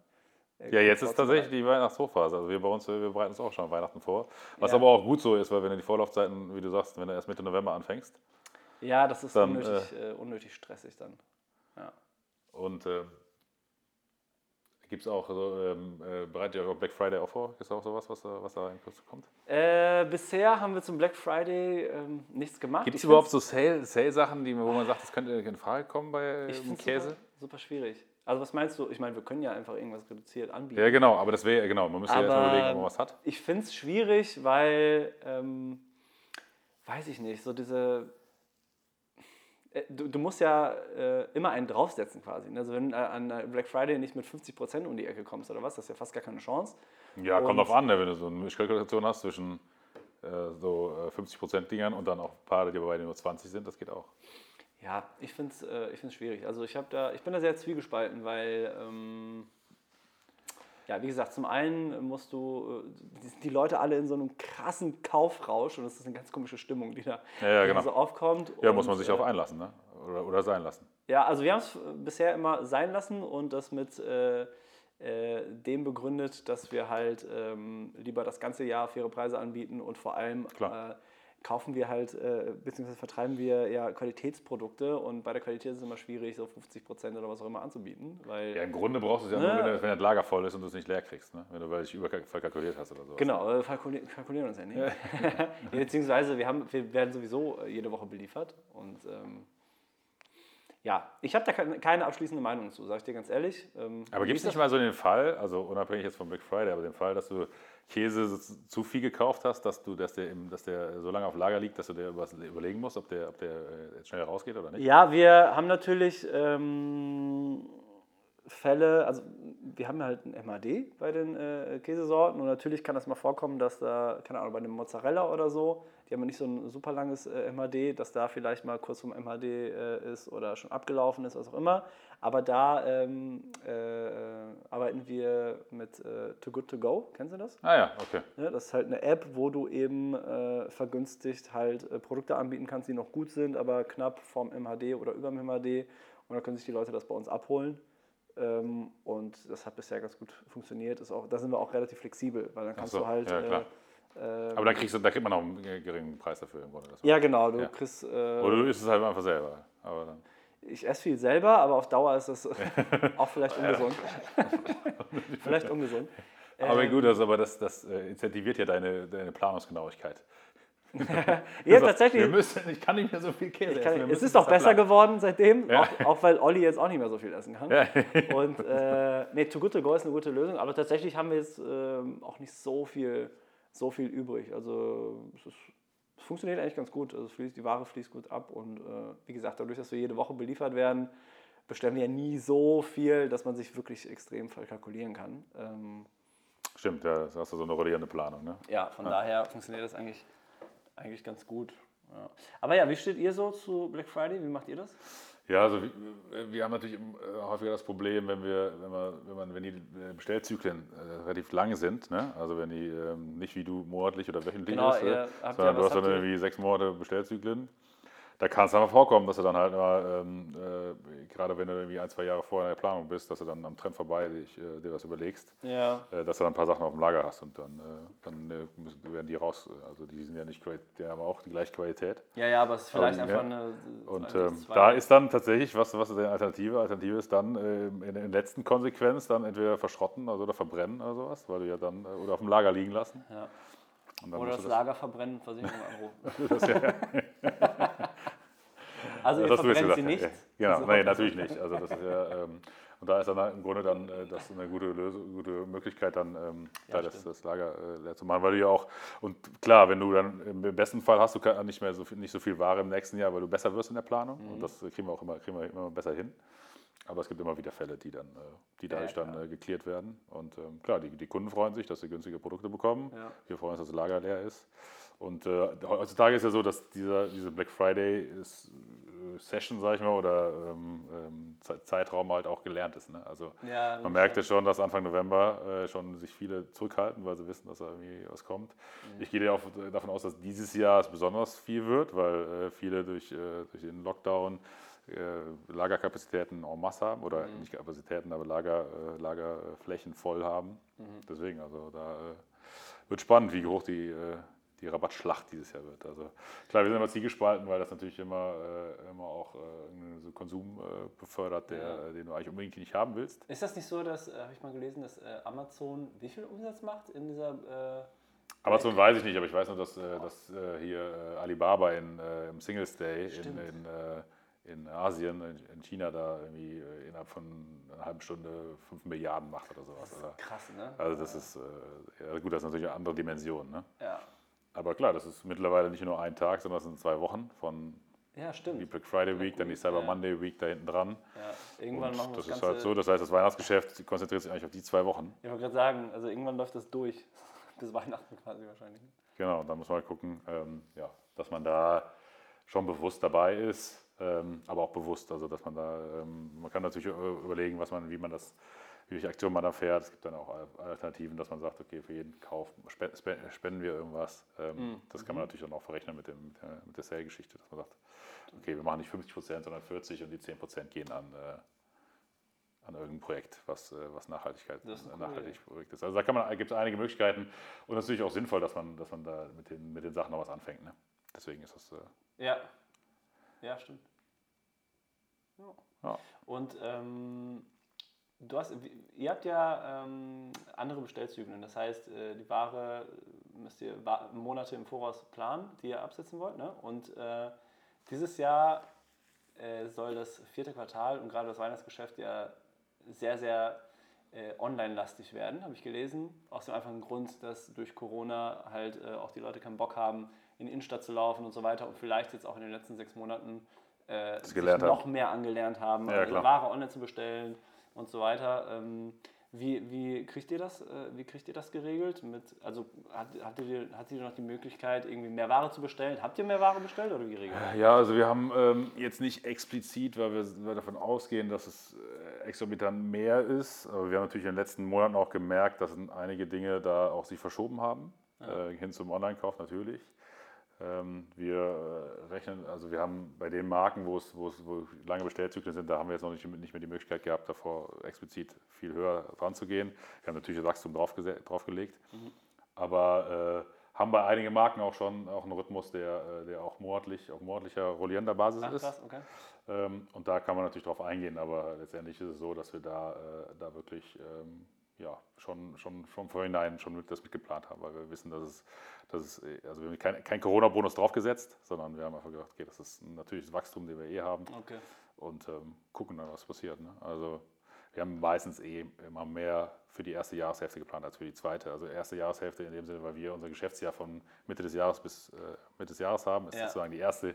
Äh, Ja, jetzt ist tatsächlich die Weihnachtshochphase. Also wir bei uns, wir bereiten uns auch schon Weihnachten vor. Was Ja. aber auch gut so ist, weil wenn du die Vorlaufzeiten, wie du sagst, wenn du erst Mitte November anfängst Ja, das ist Dann, unnötig, äh, unnötig stressig dann. Ja. und äh, gibt es auch, so, ähm, äh, bereitet ihr euch auch Black Friday auch vor? Ist auch sowas, was da, was da in Kürze kommt? Äh, bisher haben wir zum Black Friday ähm, nichts gemacht. Gibt es überhaupt so Sale- Sale-Sachen, die, wo man sagt, das könnte in Frage kommen bei ähm, Käse? Super, super schwierig. Also was meinst du? Ich meine, wir können ja einfach irgendwas reduziert anbieten. Ja, genau, aber das wäre, genau, man müsste ja erst mal Aber- überlegen, ob man was hat. Ich finde es schwierig, weil, ähm, weiß ich nicht, so diese. äh, Du, du musst ja äh, immer einen draufsetzen quasi. Also wenn äh, an äh, Black Friday nicht mit 50% um die Ecke kommst oder was, das ist ja fast gar keine Chance. Ja, kommt Und- drauf an, ne, wenn du so eine Mischkalkulation hast zwischen äh, so äh, 50% Dingern und dann auch Paare, die bei dir nur 20 sind, das geht auch. Ja, ich finde es äh, ich find's schwierig. Also ich, hab da, ich bin da sehr zwiegespalten, weil, ähm, ja, wie gesagt, zum einen musst du, äh, die- die Leute alle in so einem krassen Kaufrausch und das ist eine ganz komische Stimmung, die da Ja, ja, genau. so aufkommt. Ja, und, muss man sich äh, auch einlassen, ne? Oder, oder sein lassen. Ja, also wir haben es bisher immer sein lassen und das mit äh, äh, dem begründet, dass wir halt ähm, lieber das ganze Jahr faire Preise anbieten und vor allem Klar. Äh, kaufen wir halt, äh, beziehungsweise vertreiben wir ja Qualitätsprodukte und bei der Qualität ist es immer schwierig, so 50 Prozent oder was auch immer anzubieten, weil Ja, im Grunde brauchst du es ja Ne? nur, wenn, wenn das Lager voll ist und du es nicht leer kriegst, ne? Wenn du weil dich überkalkuliert hast oder so. Genau, wir kalkulieren, kalkulieren uns ja nicht. Ja, beziehungsweise wir, haben, wir werden sowieso äh, jede Woche beliefert. Und ähm, ja, ich habe da keine, abschließende Meinung zu, sage ich dir ganz ehrlich. Ähm, Aber gibt es nicht mal so den Fall, also unabhängig jetzt vom Black Friday, aber den Fall, dass du Käse zu- viel gekauft hast, dass, du, dass, der, dass der so lange auf Lager liegt, dass du dir übers- überlegen musst, ob der, ob der äh, jetzt schnell rausgeht oder nicht? Ja, wir haben natürlich ähm, Fälle, also wir haben halt ein MAD bei den äh, Käsesorten und natürlich kann das mal vorkommen, dass da, keine Ahnung, bei dem Mozzarella oder so, die haben nicht so ein super langes äh, MAD, dass da vielleicht mal kurz vom MAD äh, ist oder schon abgelaufen ist, was auch immer. Aber da, ähm, äh, arbeiten wir mit äh, Too Good To Go. Kennst du das? Ah ja, okay. Ja, das ist halt eine App, wo du eben äh, vergünstigt halt äh, Produkte anbieten kannst, die noch gut sind, aber knapp vom MHD oder über dem MHD. Und dann können sich die Leute das bei uns abholen. Ähm, und das hat bisher ganz gut funktioniert. Ist auch, da sind wir auch relativ flexibel, weil dann kannst so, du halt. ja, klar. äh, Aber dann kriegst du, da kriegt man auch einen geringen Preis dafür im Grunde. Ja, genau. Du Ja. kriegst. Oder Äh, du isst es halt einfach selber. Aber dann, ich esse viel selber, aber auf Dauer ist das auch vielleicht ungesund. vielleicht ungesund. aber Ähm, gut, das, aber das, das äh, incentiviert ja deine, deine Planungsgenauigkeit. Ja, sagst, tatsächlich. Müssen, ich kann nicht mehr so viel Käse essen. kann, wir es ist auch besser planen. geworden seitdem, Ja. auch, auch weil Olli jetzt auch nicht mehr so viel essen kann. Ja. Und äh, nee, Too Good To Go ist eine gute Lösung, aber tatsächlich haben wir jetzt ähm, auch nicht so viel, so viel übrig. Also es, ist, es funktioniert eigentlich ganz gut. Also fließt, die Ware fließt gut ab und äh, wie gesagt, dadurch, dass wir jede Woche beliefert werden, bestellen wir ja nie so viel, dass man sich wirklich extrem verkalkulieren kann. Ähm, Stimmt, ja, das hast du so eine rollierende Planung. Ne? ja, von daher funktioniert das eigentlich, eigentlich ganz gut. Ja. Aber ja, wie steht ihr so zu Black Friday? Wie macht ihr das? Ja, also wir, wir haben natürlich äh, häufiger das Problem, wenn wir, wenn wir, wenn man, wenn die äh, Bestellzyklen äh, relativ lang sind, ne? also wenn die ähm, nicht wie du monatlich oder wöchentlich Genau, ist, äh, sondern ja- du hast dann irgendwie sechs Monate Bestellzyklen. Da kann es dann mal vorkommen, dass du dann halt mal, ähm, äh, gerade wenn du irgendwie ein, zwei Jahre vorher in der Planung bist, dass du dann am Trend vorbei dich, äh, dir was überlegst, Ja. äh, dass du dann ein paar Sachen auf dem Lager hast und dann, äh, dann äh, müssen, werden die raus, also die sind ja nicht, die haben auch die gleiche Qualität. Ja, ja, aber es ist vielleicht Aber, einfach ja. eine. Und also ähm, da ist dann tatsächlich, was, was ist die Alternative? Alternative ist dann ähm, in der letzten Konsequenz dann entweder verschrotten also, oder verbrennen oder sowas, weil du ja dann, äh, oder auf dem Lager liegen lassen. Ja. Oder das du Lager verbrennen, Versicherung anrufen. das, ja, Also, ihr das verbrennt sie nicht. Ja, genau, nee, natürlich nicht. Also das ist ja, ähm, und da ist dann im Grunde dann äh, das eine gute Lösung, gute Möglichkeit, dann ähm, Ja, da das, das Lager äh, leer zu machen, weil du ja auch, und klar, wenn du dann im besten Fall hast du nicht mehr so viel, nicht so viel Ware im nächsten Jahr, weil du besser wirst in der Planung Mhm. und das kriegen wir auch immer, kriegen wir immer besser hin. Aber es gibt immer wieder Fälle, die dann, äh, die Ja, dadurch dann klar. äh, geklärt werden. Und ähm, klar, die, die Kunden freuen sich, dass sie günstige Produkte bekommen. Ja. Wir freuen uns, dass das Lager leer ist. Und äh, heutzutage ist ja so, dass dieser, diese Black Friday ist, Session, sag ich mal, oder ähm, ähm, Ze- Zeitraum halt auch gelernt ist. Ne? Also Ja, man merkt ja schon, dass Anfang November äh, schon sich viele zurückhalten, weil sie wissen, dass da irgendwie was kommt. Mhm. Ich gehe ja auch davon aus, dass dieses Jahr es besonders viel wird, weil äh, viele durch, äh, durch den Lockdown äh, Lagerkapazitäten en masse haben oder Mhm. nicht Kapazitäten, aber Lager, äh, Lagerflächen voll haben. Mhm. Deswegen, also da wird spannend, wie hoch die, die Rabattschlacht dieses Jahr wird. Also klar, wir sind immer zielgespalten, weil das natürlich immer, äh, immer auch äh, so Konsum äh, befördert, der, Ja. den du eigentlich unbedingt nicht haben willst. Ist das nicht so, dass, äh, habe ich mal gelesen, dass äh, Amazon wie viel Umsatz macht in dieser. Äh, Amazon weiß ich nicht, aber ich weiß nur, dass, äh, dass hier Alibaba in, im Singles Day in, Stimmt. in, äh, in Asien, in, in China, da irgendwie innerhalb von einer halben Stunde 5 Milliarden macht oder sowas. Oder? krass, ne? Also das ist, ja, gut, das ist natürlich eine andere Dimension. Ne? Ja. Aber klar, das ist mittlerweile nicht nur ein Tag, sondern das sind zwei Wochen von Ja, die stimmt. Black Friday Week, dann die Cyber Ja. Monday Week da hinten dran. Ja. Irgendwann Und machen wir das das, ist halt so, das heißt, das Weihnachtsgeschäft konzentriert sich eigentlich auf die zwei Wochen. Ich wollte gerade sagen, also irgendwann läuft das durch. Bis Weihnachten quasi wahrscheinlich. Genau, da muss man halt gucken, ähm, ja, dass man da schon bewusst dabei ist, ähm, aber auch bewusst, also dass man da, ähm, man kann natürlich äh, überlegen, was man, wie man das, welche Aktion man da fährt. Es gibt dann auch Al- Alternativen, dass man sagt, okay, für jeden Kauf spe- spe- spenden wir irgendwas. Ähm, Mhm. Das kann man natürlich dann auch verrechnen mit, dem, mit der, mit der Sale-Geschichte, dass man sagt, okay, wir machen nicht 50 Prozent, sondern 40 und die 10 Prozent gehen an, äh, an irgendein Projekt, was, äh, was Nachhaltigkeit Das ist coole nachhaltig Projekt ist. Also da gibt es einige Möglichkeiten und es ist natürlich auch sinnvoll, dass man, dass man da mit den, mit den Sachen noch was anfängt. Ne? Deswegen ist das. Äh, Ja. Ja, stimmt. Ja. Ja. Und ähm, du hast, ihr habt ja ähm, andere Bestellzyklen. Das heißt, äh, die Ware müsst ihr Monate im Voraus planen, die ihr absetzen wollt. Ne? Und äh, dieses Jahr äh, soll das vierte Quartal und gerade das Weihnachtsgeschäft ja sehr, sehr äh, online-lastig werden, habe ich gelesen. Aus dem einfachen Grund, dass durch Corona halt äh, auch die Leute keinen Bock haben, in die Innenstadt zu laufen und so weiter und vielleicht jetzt auch in den letzten sechs Monaten äh, sich noch mehr angelernt haben, Ja. Ware online zu bestellen und so weiter. Ähm, Wie, wie, kriegt ihr das, äh, wie kriegt ihr das geregelt? Mit, also hat, hat, ihr, hat ihr noch die Möglichkeit, irgendwie mehr Ware zu bestellen? Habt ihr mehr Ware bestellt oder wie regelt Ja, also wir haben ähm, jetzt nicht explizit, weil wir, weil wir davon ausgehen, dass es äh, exorbitant mehr ist. Aber wir haben natürlich in den letzten Monaten auch gemerkt, dass einige Dinge da auch sich verschoben haben. Ja. Äh, hin zum Online-Kauf natürlich. Ähm, wir äh, rechnen, also wir haben bei den Marken, wo es, wo es wo lange Bestellzyklen sind, da haben wir jetzt noch nicht, nicht mehr die Möglichkeit gehabt, davor explizit viel höher dran zu gehen. Wir haben natürlich das Wachstum draufgelegt, mhm. aber äh, haben bei einigen Marken auch schon auch einen Rhythmus, der, äh, der auch monatlich, auf monatlicher rollierender Basis Ach, ist. Krass, okay. Ähm, und da kann man natürlich drauf eingehen, aber letztendlich ist es so, dass wir da, äh, da wirklich ähm, ja, schon, schon vom Vorhinein schon das mitgeplant haben, weil wir wissen, dass es, dass es also wir haben kein, kein Corona-Bonus draufgesetzt, sondern wir haben einfach gedacht, okay, das ist natürlich das Wachstum, den wir eh haben okay. und ähm, gucken dann, was passiert. Ne? Also wir haben meistens eh immer mehr für die erste Jahreshälfte geplant als für die zweite. Also erste Jahreshälfte in dem Sinne, weil wir unser Geschäftsjahr von Mitte des Jahres bis äh, Mitte des Jahres haben, ist ja. sozusagen die erste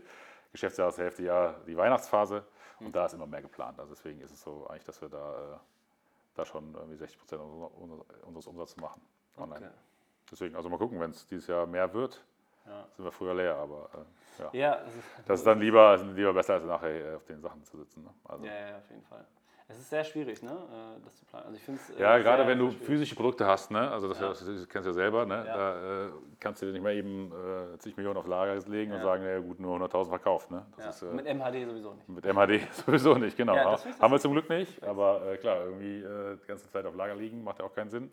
Geschäftsjahreshälfte ja die Weihnachtsphase und mhm. da ist immer mehr geplant. Also deswegen ist es so eigentlich, dass wir da äh, da schon irgendwie 60 Prozent unseres Umsatzes machen online. Okay. Deswegen, also mal gucken, wenn es dieses Jahr mehr wird, ja. sind wir früher leer, aber äh, ja. ja also, das ist dann lieber, lieber besser, als nachher äh, auf den Sachen zu sitzen. Ne? Also. Ja, ja, auf jeden Fall. Es ist sehr schwwierig, ne, äh, das zu planen. Also ich äh, ja, gerade wenn du schwierig. physische Produkte hast, ne? also das, ja. das, das kennst du ja selber, ne? Ja. da äh, kannst du dir nicht mehr eben äh, zig Millionen auf Lager legen ja. und sagen, ja gut, nur 100.000 verkauft. Ne? Ist, äh, mit MHD sowieso nicht. Mit MHD sowieso nicht, genau. Haben wir zum Glück nicht, aber äh, klar, irgendwie die ganze Zeit auf Lager liegen, macht ja auch keinen Sinn.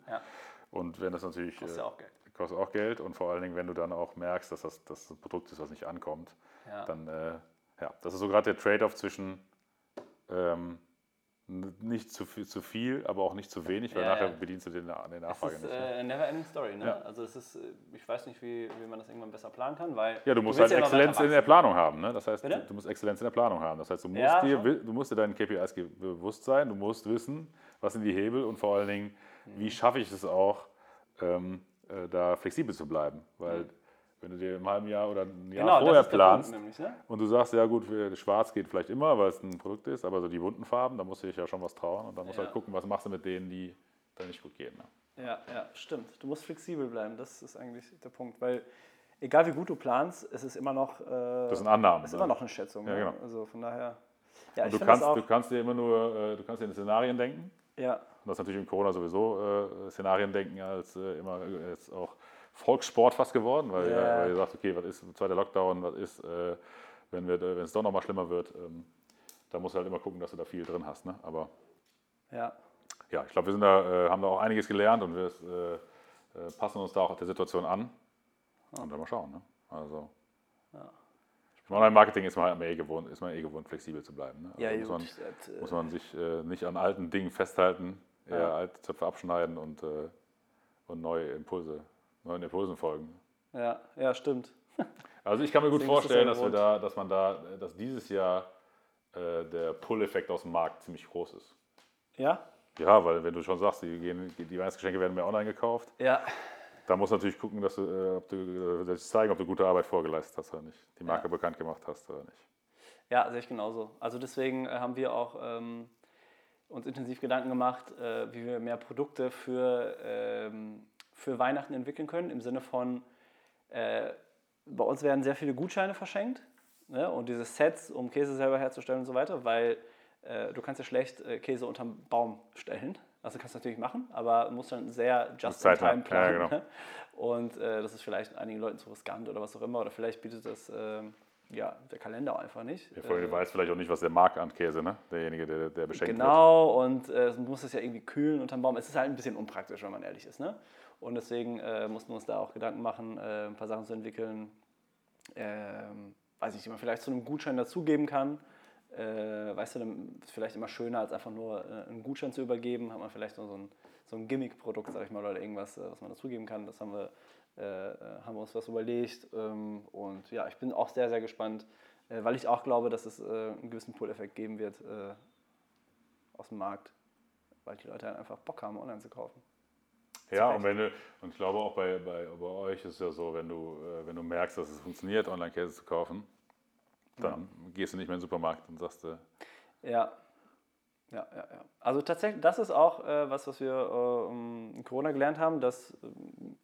Und wenn das natürlich... Kostet ja auch Geld. Kostet auch Geld und vor allen Dingen, wenn du dann auch merkst, dass das, das ein Produkt ist, was nicht ankommt, dann, ja, das ist so gerade der Trade-off zwischen... Ähm, nicht zu viel, zu viel, aber auch nicht zu wenig, weil ja, nachher ja. bedienst du den, den Nachfrage nicht. Das ist äh, never ending story. Ne? Ja. Also es ist, äh, ich weiß nicht, wie, wie man das irgendwann besser planen kann, weil ja, du musst du halt Exzellenz in der Planung haben. Ne? Das heißt, du, du, musst Exzellenz in der Planung haben. Das heißt, du musst dir, du musst dir deinen KPIs bewusst sein, du musst wissen, was sind die Hebel und vor allen Dingen, wie mhm. schaffe ich es auch, ähm, äh, da flexibel zu bleiben, weil mhm wenn du dir im halben Jahr oder ein Jahr genau, vorher planst nämlich, ne? und du sagst, ja gut, schwarz geht vielleicht immer, weil es ein Produkt ist, aber so die bunten Farben, da musst du dich ja schon was trauen und dann musst du halt gucken, was machst du mit denen, die dann nicht gut gehen. Ne? Ja, ja, stimmt. Du musst flexibel bleiben, das ist eigentlich der Punkt, weil egal wie gut du planst, es ist immer noch, äh, das sind Annahmen, ist immer noch eine Schätzung. Ja, ne? genau. Also von daher. Ja, du, kannst, du kannst dir immer nur, äh, du kannst dir in Szenarien denken. Ja. Und das ist natürlich in Corona sowieso äh, Szenarien denken als äh, immer jetzt auch Volkssport fast geworden, weil, yeah. weil ihr sagt, okay, was ist zweiter Lockdown, was ist, äh, wenn, es doch nochmal schlimmer wird, ähm, da musst du halt immer gucken, dass du da viel drin hast. Ne? Aber ja, ja ich glaube, wir sind da, äh, haben da auch einiges gelernt und wir äh, äh passen uns da auch der Situation an. Und dann mal schauen. Ne? Also, ja. Im Online-Marketing ist man halt eh gewohnt, ist man eh gewohnt, flexibel zu bleiben. Ne? Also ja, muss, man, das, äh, muss man sich äh, nicht an alten Dingen festhalten, eher ja. alte Zöpfe abschneiden und, und neue Impulse neuen Impulsen folgen. Ja, ja, stimmt. Also ich kann mir gut vorstellen, dass wir da, dass man da, dass dieses Jahr äh, der Pull-Effekt aus dem Markt ziemlich groß ist. Ja? Ja, weil wenn du schon sagst, die, gehen, die Weihnachtsgeschenke werden mehr online gekauft. Ja. Da musst du natürlich gucken, dass du, äh, ob du äh, zeigen, ob du gute Arbeit vorgeleistet hast oder nicht. Die Marke ja. bekannt gemacht hast oder nicht. Ja, sehe ich genauso. Also deswegen äh, haben wir auch ähm, uns intensiv Gedanken gemacht, äh, wie wir mehr Produkte für ähm, für Weihnachten entwickeln können, im Sinne von, äh, bei uns werden sehr viele Gutscheine verschenkt ne? und diese Sets, um Käse selber herzustellen und so weiter, weil äh, du kannst ja schlecht äh, Käse unterm Baum stellen. Also kannst du natürlich machen, aber musst dann sehr just in time planen. Ja, genau. Ne? Und äh, das ist vielleicht einigen Leuten zu riskant oder was auch immer, oder vielleicht bietet das ähm, ja, der Kalender einfach nicht. Ja, vor allem, äh, weiß vielleicht auch nicht, was der mag an Käse, ne? derjenige, der, der beschenkt genau, wird. Genau, und äh, muss es ja irgendwie kühlen unterm Baum. Es ist halt ein bisschen unpraktisch, wenn man ehrlich ist. Ne? Und deswegen äh, mussten wir uns da auch Gedanken machen, äh, ein paar Sachen zu entwickeln, ähm, weiß nicht, die man vielleicht zu einem Gutschein dazugeben kann. Äh, weißt du, dann ist vielleicht immer schöner, als einfach nur äh, einen Gutschein zu übergeben. Hat man vielleicht nur so ein, so ein Gimmick-Produkt, sag ich mal, oder irgendwas, äh, was man dazugeben kann. Das haben wir, haben wir uns was überlegt. Ähm, und ja, ich bin auch sehr, sehr gespannt, weil ich auch glaube, dass es einen gewissen Pull-Effekt geben wird aus dem Markt, weil die Leute halt einfach Bock haben, online zu kaufen. Ja, und, wenn du, und ich glaube auch bei, bei, bei euch ist es ja so, wenn du, äh, wenn du merkst, dass es funktioniert, Online-Käse zu kaufen, dann ja. gehst du nicht mehr in den Supermarkt und sagst. Äh, ja. Ja, ja, ja. Also tatsächlich, das ist auch äh, was, was wir äh, in Corona gelernt haben, dass äh,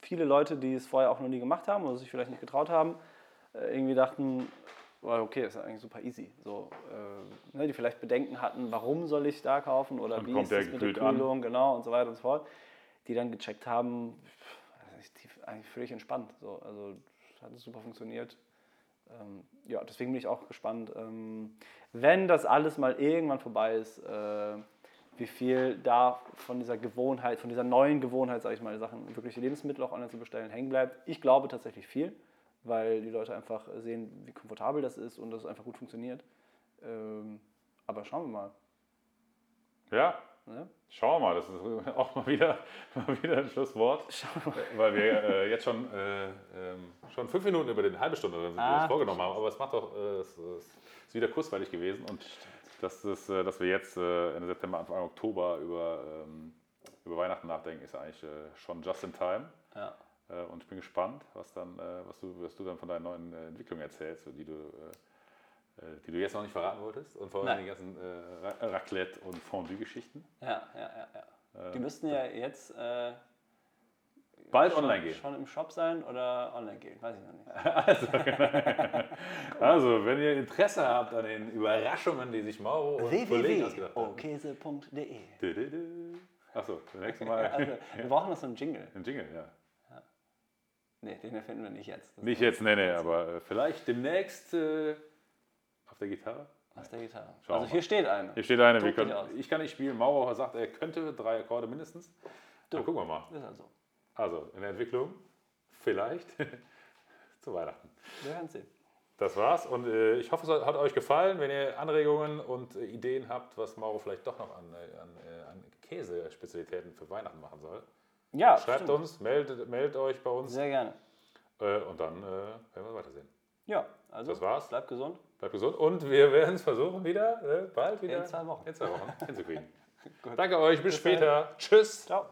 viele Leute, die es vorher auch noch nie gemacht haben oder sich vielleicht nicht getraut haben, äh, irgendwie dachten, oh, okay, ist eigentlich super easy. So, äh, ne, die vielleicht Bedenken hatten, warum soll ich da kaufen oder Dann wie kommt ist der das mit der gekühlt an. Kühlung, genau und so weiter und so fort, die dann gecheckt haben, ist tief- eigentlich völlig entspannt. So, also hat es super funktioniert. Ähm, ja, deswegen bin ich auch gespannt, ähm, wenn das alles mal irgendwann vorbei ist, äh, wie viel da von dieser Gewohnheit, von dieser neuen Gewohnheit, sage ich mal, Sachen, wirkliche Lebensmittel auch online zu bestellen, hängen bleibt. Ich glaube tatsächlich viel, weil die Leute einfach sehen, wie komfortabel das ist und dass es einfach gut funktioniert. Ähm, aber schauen wir mal. Ja, Ne? schauen wir mal. Das ist auch mal wieder, mal wieder ein Schlusswort. Weil wir äh, jetzt schon, äh, ähm, schon fünf Minuten über den halbe Stunde drin sind, die wir Ah, vorgenommen haben. Aber es macht doch, äh, es, es ist wieder kurzweilig gewesen. Und dass, das, äh, dass wir jetzt äh, Ende September, Anfang Oktober über, ähm, über Weihnachten nachdenken, ist eigentlich äh, schon just in time. Ja. Und ich bin gespannt, was, dann, was, du, was du dann von deinen neuen Entwicklungen erzählst, die du, die du jetzt noch nicht verraten wolltest. Und vor allem Nein. die ganzen äh, Ra- Raclette- und Fondue-Geschichten. Ja, ja, ja, ja. Die müssten ja jetzt äh, Bald schon, online gehen. schon im Shop sein oder online gehen, weiß ich noch nicht. Also, wenn ihr Interesse habt an den Überraschungen, die sich Mauro und Kollegen ausgedacht haben. dü. Achso, das nächste Mal Also, wir brauchen noch so einen Jingle. ein Jingle, ja. Nee, den erfinden wir nicht jetzt. Das Nicht jetzt, nee, nee, aber äh, vielleicht demnächst äh, der Gitarre. Auf der Gitarre. Schauen also hier steht eine. Hier steht eine, können, ich kann nicht spielen. Mauro sagt, er könnte drei Akkorde mindestens. Dann gucken wir mal. Ist also. Also, in der Entwicklung, vielleicht zu Weihnachten. Wir werden sehen. Das war's und äh, ich hoffe, es hat euch gefallen. Wenn ihr Anregungen und äh, Ideen habt, was Mauro vielleicht doch noch an, äh, an, äh, an Käsespezialitäten für Weihnachten machen soll, Ja, schreibt stimmt. uns, meldet, meldet euch bei uns Sehr gerne. äh, und dann äh, werden wir weitersehen. Ja, also Das war's. bleibt gesund. Bleibt gesund und wir werden es versuchen, wieder äh, bald wieder In zwei Wochen. in zwei Wochen hinzukriegen. Danke euch, bis später. Tschüss. Ciao.